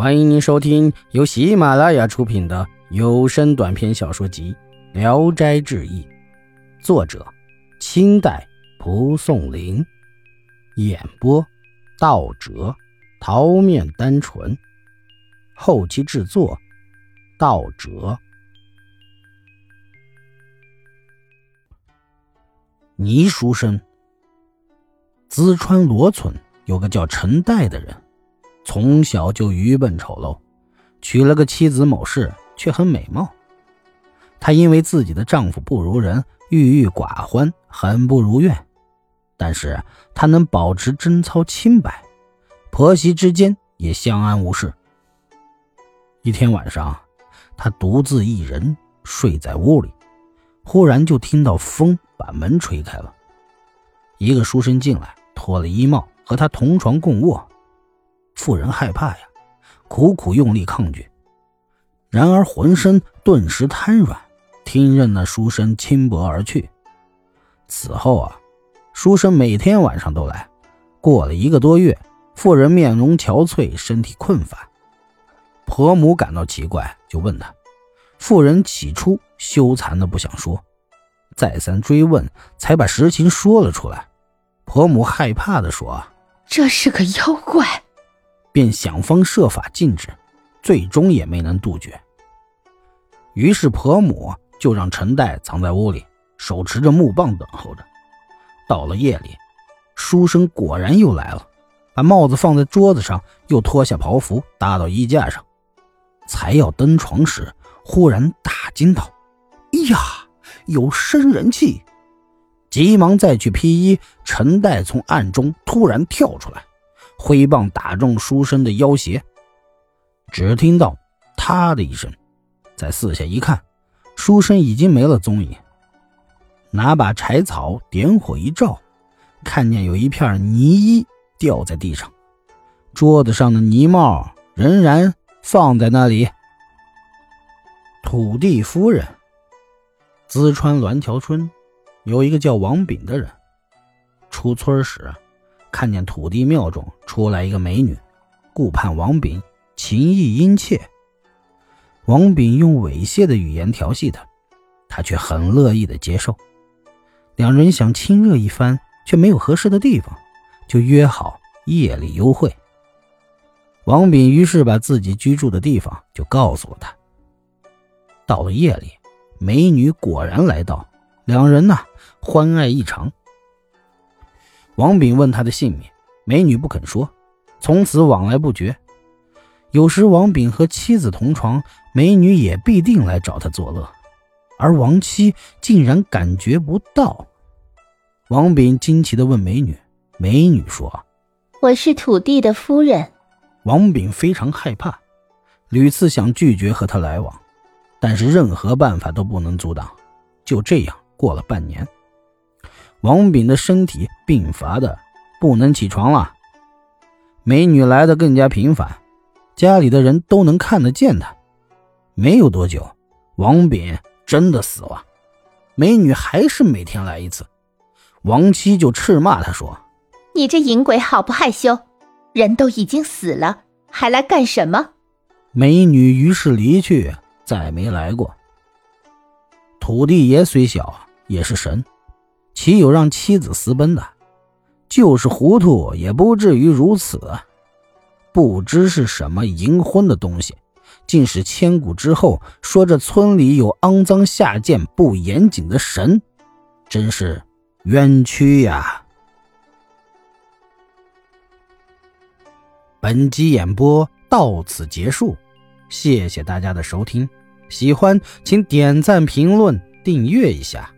欢迎您收听由喜马拉雅出品的有声短篇小说集《聊斋志异》，作者：清代蒲松龄，演播：道哲、桃面单纯，后期制作：道哲。倪书生，淄川罗村有个叫陈岱的人。从小就愚笨丑陋，娶了个妻子某氏，却很美貌。她因为自己的丈夫不如人，郁郁寡欢，很不如愿。但是她能保持贞操清白，婆媳之间也相安无事。一天晚上，她独自一人睡在屋里，忽然就听到风把门吹开了，一个书生进来，脱了衣帽，和她同床共卧。妇人害怕呀，苦苦用力抗拒，然而浑身顿时瘫软，听任那书生轻薄而去。此后啊，书生每天晚上都来。过了一个多月，妇人面容憔悴，身体困乏。婆母感到奇怪，就问他。妇人起初羞惭的不想说，再三追问，才把实情说了出来。婆母害怕的说：“这是个妖怪。”便想方设法禁止，最终也没能杜绝。于是婆母就让陈岱藏在屋里，手持着木棒等候着。到了夜里，书生果然又来了，把帽子放在桌子上，又脱下袍服搭到衣架上，才要登床时，忽然大惊道：“哎呀，有生人气！”急忙再去披衣，陈岱从暗中突然跳出来。挥棒打中书生的腰胁，只听到“啪”的一声，在四下一看，书生已经没了踪影。拿把柴草点火一照，看见有一片泥衣掉在地上，桌子上的泥帽仍然放在那里。土地夫人，淄川栾桥村有一个叫王炳的人，出村时。看见土地庙中出来一个美女，顾盼王炳情意殷切。王炳用猥亵的语言调戏她，她却很乐意的接受。两人想亲热一番，却没有合适的地方，就约好夜里幽会。王炳于是把自己居住的地方就告诉了他。到了夜里，美女果然来到，两人呢欢爱异常。王炳问他的姓名，美女不肯说，从此往来不绝。有时王炳和妻子同床，美女也必定来找他作乐，而王妻竟然感觉不到。王炳惊奇地问美女，美女说：“我是土地的夫人。”王炳非常害怕，屡次想拒绝和他来往，但是任何办法都不能阻挡。就这样过了半年。王炳的身体病乏的不能起床了，美女来的更加频繁，家里的人都能看得见他。没有多久，王炳真的死了，美女还是每天来一次，王七就斥骂他说：“你这淫鬼好不害羞，人都已经死了，还来干什么？”美女于是离去，再没来过。土地爷虽小，也是神。岂有让妻子私奔的？就是糊涂也不至于如此。不知是什么淫婚的东西，竟使千古之后说这村里有肮脏下贱、不严谨的神，真是冤屈呀！本集演播到此结束，谢谢大家的收听。喜欢请点赞、评论、订阅一下。